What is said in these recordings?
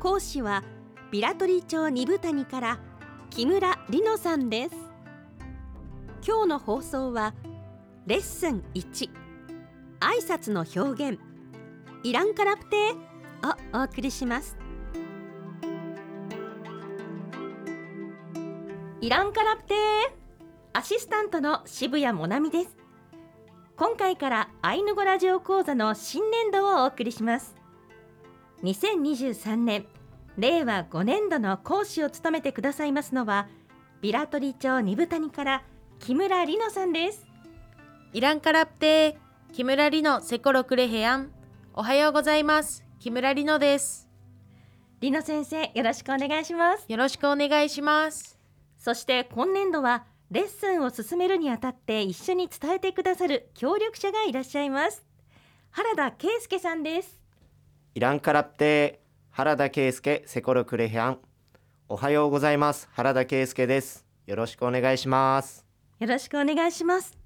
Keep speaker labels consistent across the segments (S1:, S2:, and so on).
S1: 講師はビラトリ町二部谷から木村里乃さんです。今日の放送はレッスン1挨拶の表現。イランカラプテをお送りします。イランカラプテアシスタントの渋谷もなみです。今回からアイヌ語ラジオ講座の新年度をお送りします。2023年令和5年度の講師を務めてくださいますのはビラトリ町二部谷から木村里乃さんです。
S2: イランカラプテー木村里乃セコロクレヘアン。おはようございます。木村里乃です。
S1: 里乃先生よろしくお願いします。
S2: よろしくお願いします。
S1: そして今年度はレッスンを進めるにあたって一緒に伝えてくださる協力者がいらっしゃいます。原田圭介さんです
S3: イランカラプテー原田圭介セコロクレヘアン。おはようございます。原田圭介です。よろしくお願いします。
S1: よろしくお願いします。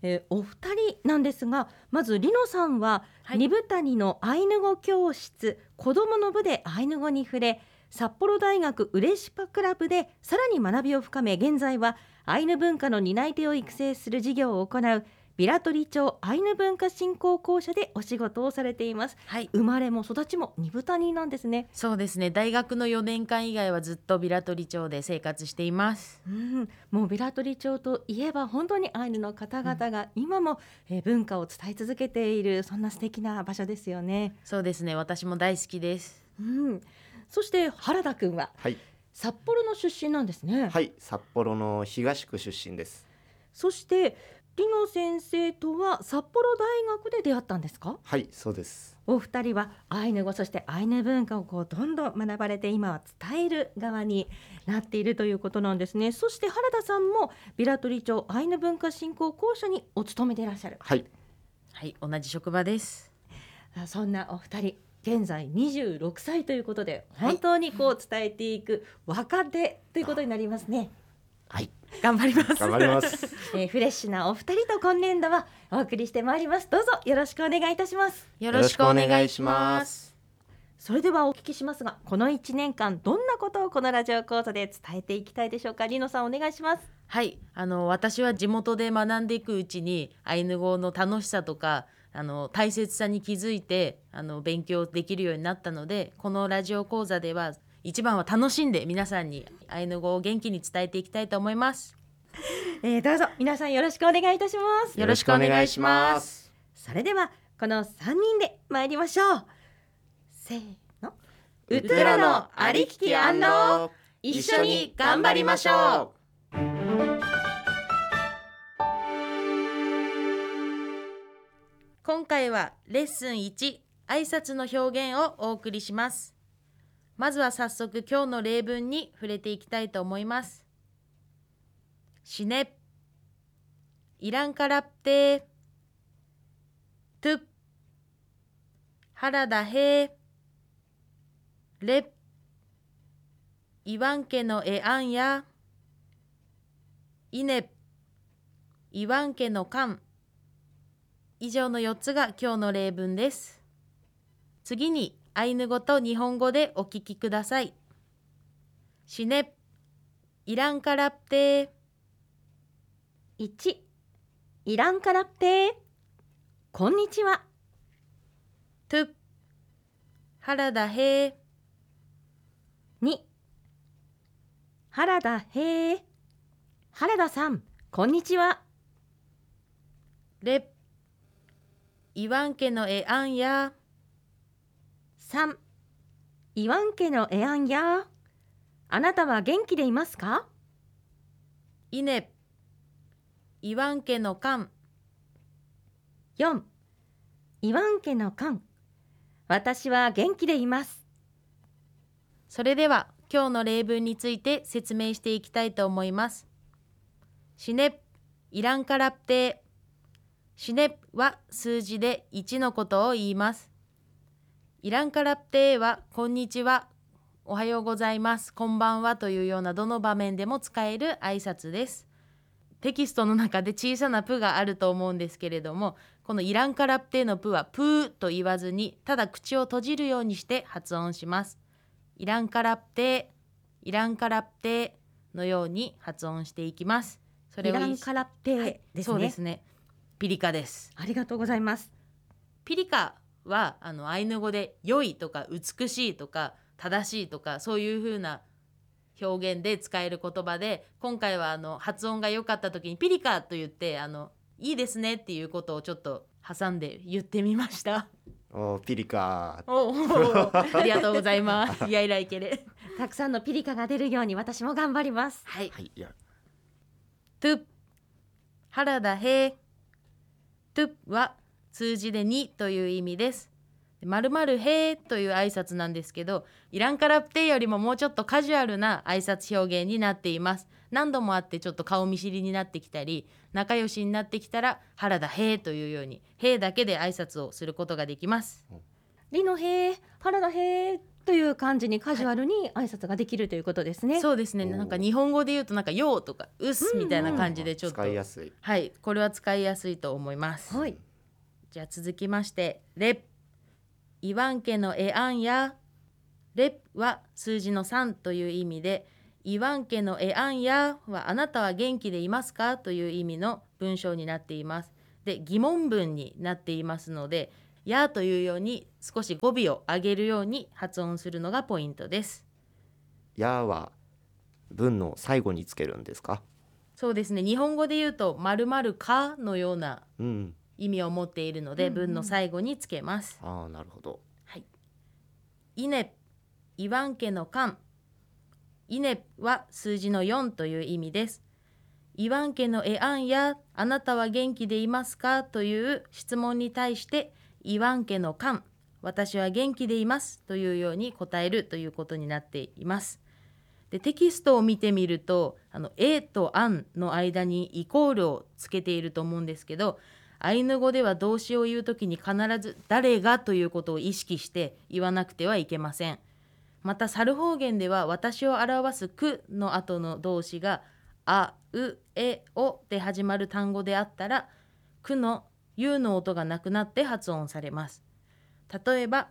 S1: えーお二人なんですがまずリノさんは、
S2: はい。
S1: 二部谷のアイヌ語教室子どもの部でアイヌ語に触れ札幌大学ウレシパクラブでさらに学びを深め現在はアイヌ文化の担い手を育成する事業を行うビラトリ町アイヌ文化振興公社でお仕事をされています。
S2: はい。
S1: 生まれも育ちも二部谷なんですね。
S2: そうですね。大学の4年間以外はずっとビラトリ町で生活しています。
S1: うん、もうビラトリ町といえば本当にアイヌの方々が今も、えー文化を伝え続けているそんな素敵な場所ですよね。
S2: そうですね。私も大好きです。
S1: うん、そして原田くんは
S3: はい。
S1: 札幌の出身なんですね。
S3: はい。札幌の東区出身です。
S1: そしてリノ先生とは札幌大学で出会ったんですか？
S3: はいそうです。
S1: お二人はアイヌ語そしてアイヌ文化をこうどんどん学ばれて今は伝える側になっているということなんですね。そして原田さんもビラトリ町アイヌ文化振興公社にお勤めでいらっしゃる。
S3: はい。
S2: はい同じ職場です。
S1: あそんなお二人現在26歳ということで
S2: はい。
S1: 本当にこう伝えていく若手ということになりますね、
S3: はい。
S2: 頑張ります。
S3: 頑張ります。
S1: えーフレッシュなお二人と今年度はお送りしてまいります。どうぞよろしくお願いいたします。
S2: よろしくお願いします。
S1: それではお聞きしますがこの1年間どんなことをこのラジオ講座で伝えていきたいでしょうか？リノさんお願いします。
S2: はい。あの私は地元で学んでいくうちにアイヌ語の楽しさとかあの大切さに気づいてあの勉強できるようになったのでこのラジオ講座では一番は楽しんで皆さんにアイヌ語を元気に伝えていきたいと思います。
S1: えーどうぞ皆さんよろしくお願いいたします。
S2: よろしくお願いします。
S1: それではこの3人で参りましょう。せーの。ウトゥラのありきき
S4: 一緒に頑張りましょ
S2: 今回はレッスン1挨拶の表現をお送りしますまずは早速今日の例文に触れていきたいと思います。しねいらんからって。とゥ原田へ。れいわんけのえあんやいねいわんけのかん以上の4つが今日の例文です。次にアイヌ語と日本語でお聞きください。しね、いらんからって、
S1: 1イランからってこんにちは。
S2: と原田へ
S1: 2原田へー原田さんこんにちは。
S2: れ、いわんけのえあんや、
S1: 3イワン家のエアンやあなたは元気でいますか？
S2: いね、いわんけのかん、
S1: 4イワン家のカン。私は元気でいます。
S2: それでは今日の例文について説明していきたいと思います。シネイランカラプテ。シネは数字で1のことを言います。イランカラプテはこんにちは、おはようございます、こんばんはというようなどの場面でも使える挨拶です。テキストの中で小さなプがあると思うんですけれどもこのイランカラプテのプはプーと言わずにただ口を閉じるようにして発音します。イランカラプテイランカラプテのように発音していきます。そ
S1: イランカラッペ
S2: はい
S1: ですね、
S2: そうですね。ピリカです。
S1: ありがとうございます
S2: ピリカはあのアイヌ語で良いとか美しいとか正しいとかそういう風な表現で使える言葉で今回はあの発音が良かった時にピリカと言ってあのいいですねっていうことをちょっと挟んで言ってみました。
S3: おーピリカ
S2: おおありがとうございます。いやいらいけれ。
S1: たくさんのピリカが出るように私も頑張ります
S2: はい。
S3: はいいや
S2: トゥ原田平トゥは数字で2という意味です。まるまるへという挨拶なんですけどイランカラプテよりももうちょっとカジュアルな挨拶表現になっています。何度もあってちょっと顔見知りになってきたり仲良しになってきたら原田へというようにへだけで挨拶をすることができます。
S1: リノヘー原田ヘーという感じにカジュアルに挨拶ができるということですね、
S2: そうですね。なんか日本語で言うとなんかようとかうっすみたいな感じでちょっと、
S3: 使いやすい。
S2: はい。これは使いやすいと思います。
S1: はい
S2: じゃあ続きましてレッイワン家のエアンやレッは数字の3という意味でイワン家のエアンやはあなたは元気でいますかという意味の文章になっています。で疑問文になっていますのでやというように少し語尾を上げるように発音するのがポイントです。
S3: やは文の最後につけるんですか？
S2: そうですね。日本語で言うと〇〇かのような
S3: うん
S2: 意味を持っているので
S1: うんうん。
S2: 文の最後につけます。
S3: ああなるほど。
S2: イネイワン家の間。イネは数字の4という意味です。イワン家のエアンやあなたは元気でいますかという質問に対してイワン家の間。私は元気でいますというように答えるということになっています。でテキストを見てみるとあのとアンの間にイコールをつけていると思うんですけどアイヌ語では動詞を言うときに必ず誰がということを意識して言わなくてはいけません。また猿方言では私を表すくの後の動詞があ、う、え、おで始まる単語であったらくのゆの音がなくなって発音されます。例えば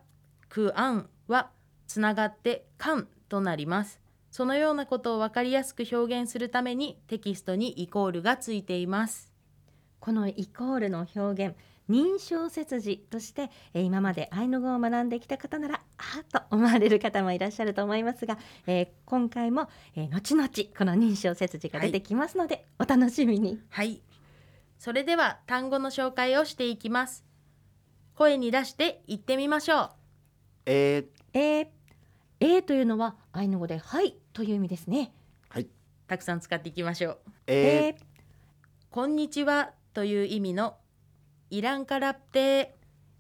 S2: くあんはつながってかんとなります。そのようなことを分かりやすく表現するためにテキストにイコールがついています。
S1: このイコールの表現認証切字として、えー今までアイヌ語を学んできた方ならあーと思われる方もいらっしゃると思いますが、えー今回も、えー後々この認証切字が出てきますので、お楽しみに
S2: はい。それでは単語の紹介をしていきます。声に出して言ってみましょう。
S3: えー、
S1: えー、えーというのはアイヌ語ではいという意味ですね
S3: はい
S2: たくさん使っていきましょう。
S3: えー、
S2: こんにちはという意味のイランカラプテ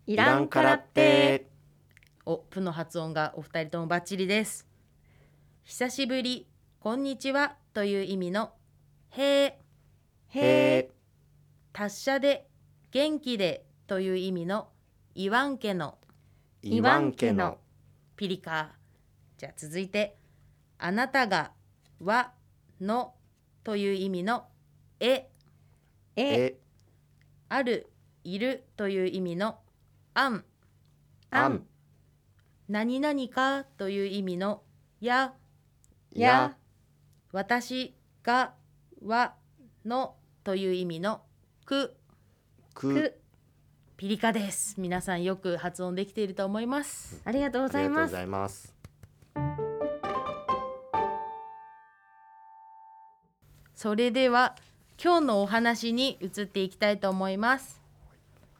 S1: イ
S3: イランカラテ
S2: おプの発音がお二人ともバッチリです。久しぶり、こんにちはという意味のへー。
S3: へ
S2: 達者で元気でという意味のイワン家の。
S3: ーイワン家の。
S2: ピリカじゃあ続いてあなたがはのという意味のえ。
S1: えー
S3: え
S2: あるいるという意味のあん。
S3: あん。
S2: 何々かという意味のや。
S3: や。
S2: 私がはのという意味のく。
S3: く。
S1: く。
S2: ピリカです。皆さんよく発音できていると思います。
S1: ありがとうご
S3: ありがとうご
S1: ざいます
S3: ざいます。
S2: それでは今日のお話に移っていきたいと思います。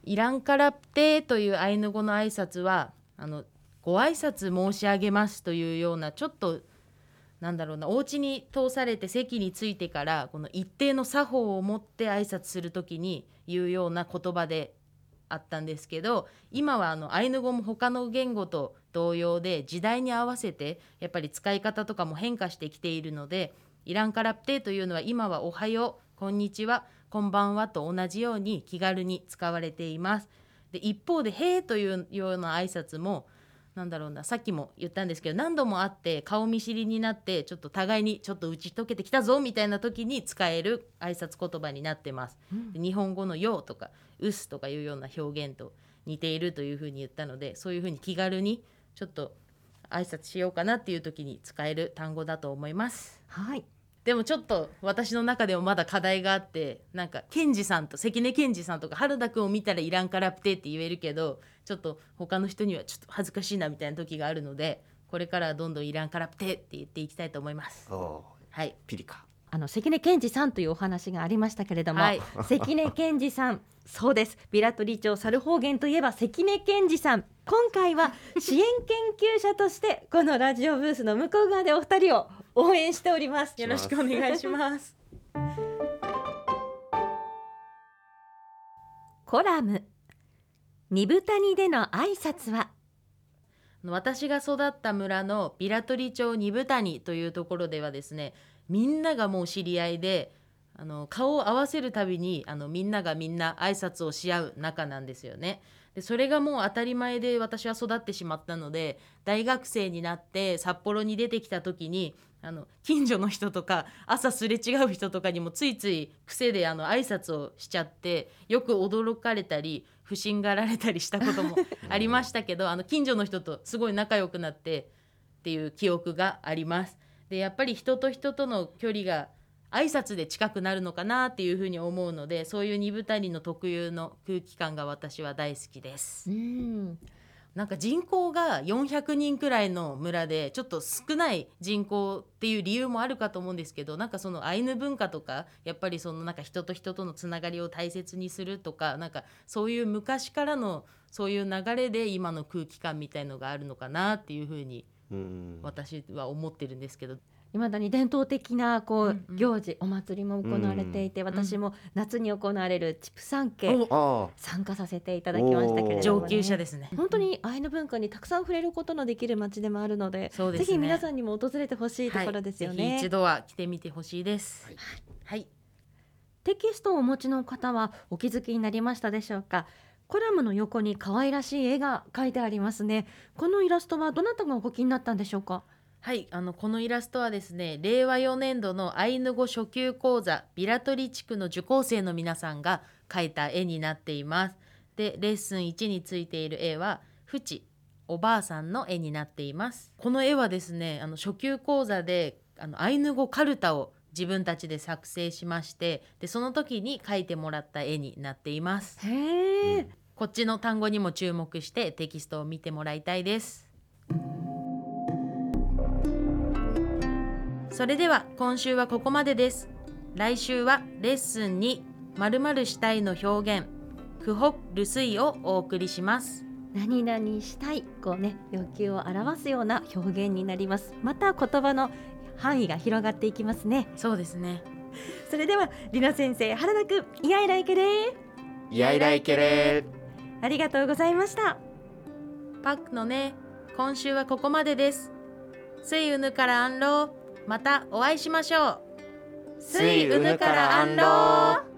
S2: イランカラプテというアイヌ語の挨拶はあのご挨拶申し上げますというようなちょっとなんだろうなお家に通されて席に着いてからこの一定の作法を持って挨拶する時に言うような言葉であったんですけど今はあのアイヌ語も他の言語と同様で時代に合わせてやっぱり使い方とかも変化してきているのでイランカラプテというのは今はおはようこんにちはこんばんはと同じように気軽に使われています。で一方で「へー」というような挨拶もなんだろうなさっきも言ったんですけど何度も会って顔見知りになってちょっと互いにちょっと打ち解けてきたぞみたいな時に使える挨拶言葉になってます。で日本語の「よう」とか「うす」とかいうような表現と似ているというふうに言ったのでそういうふうに気軽にちょっと挨拶しようかなっていう時に使える単語だと思います。
S1: はい
S2: でもちょっと私の中でもまだ課題があってなんかケンジさんと関根ケンジさんとか原田くんを見たらいらんからプテって言えるけどちょっと他の人にはちょっと恥ずかしいなみたいな時があるのでこれからはどんどんいらんからプテって言っていきたいと思います。
S3: お
S2: はい。
S3: ピリカ。
S1: あの関根健二さんというお話がありましたけれども、
S2: はい。
S1: 関根健二さんそうです。ビラトリ町猿方言といえば関根健二さん。今回は支援研究者としてこのラジオブースの向こう側でお二人を応援しております
S2: よろしくお願いします。
S1: コラム二部谷での挨拶は？
S2: 私が育った村のビラトリ町二部谷というところではですねみんながもう知り合いであの顔を合わせるたびにあのみんながみんな挨拶をし合う仲なんですよね。でそれがもう当たり前で私は育ってしまったので大学生になって札幌に出てきた時にあの近所の人とか朝すれ違う人とかにもついつい癖であの挨拶をしちゃってよく驚かれたり不審がられたりしたことも ありましたけどあの近所の人とすごい仲良くなってっていう記憶があります。でやっぱり人と人との距離が挨拶で近くなるのかなっていうふうに思うのでそういう二部谷の特有の空気感が私は大好きです。
S1: うん。
S2: なんか人口が400人くらいの村でちょっと少ない人口っていう理由もあるかと思うんですけどなんかそのアイヌ文化とかやっぱりそのなんか人と人とのつながりを大切にするとかなんかそういう昔からのそういう流れで今の空気感みたいのがあるのかなっていうふうに
S3: うん。
S2: 私は思ってるんですけど
S1: いまだに伝統的なこう、
S2: うんうん。
S1: 行事お祭りも行われていて、私も夏に行われる畜産家、
S2: お。
S3: あ
S1: 参加させていただきましたけれど
S2: 上
S1: も、ね、
S2: 級者ですね。
S1: 本当にアイヌ文化にたくさん触れることのできる街でもあるので
S2: ね。
S1: ぜひ皆さんにも訪れてほしいところですよ
S2: はい、
S1: ね、
S2: ぜひ一度は来てみてほしいです。
S3: はい。
S2: はい。
S1: テキストをお持ちの方はお気づきになりましたでしょうか？コラムの横に可愛らしい絵が描いてありますね。このイラストはどなたがお描きになったんでしょうか？
S2: はい、あのこのイラストはですね令和4年度のアイヌ語初級講座ビラトリ地区の受講生の皆さんが描いた絵になっています。でレッスン1についている絵はフチおばあさんの絵になっています。この絵はですねあの初級講座であのアイヌ語カルタを自分たちで作成しましてでその時に描いてもらった絵になっています。
S1: へえ、
S2: こっちの単語にも注目してテキストを見てもらいたいです。それでは今週はここまでです。来週はレッスンに〇〇したいの表現、クホルスイをお送りします。
S1: 何々したいこうね欲求を表すような表現になりますまた言葉の範囲が広がっていきますね
S2: そうですね。
S1: それではりな先生原田くんイヤイライケレー
S3: いやいらいけれ
S1: ありがとうございました
S2: パックのね、今週はここまでです。スイウヌからアンロー、またお会いしましょう。
S3: 水うぬからアンロー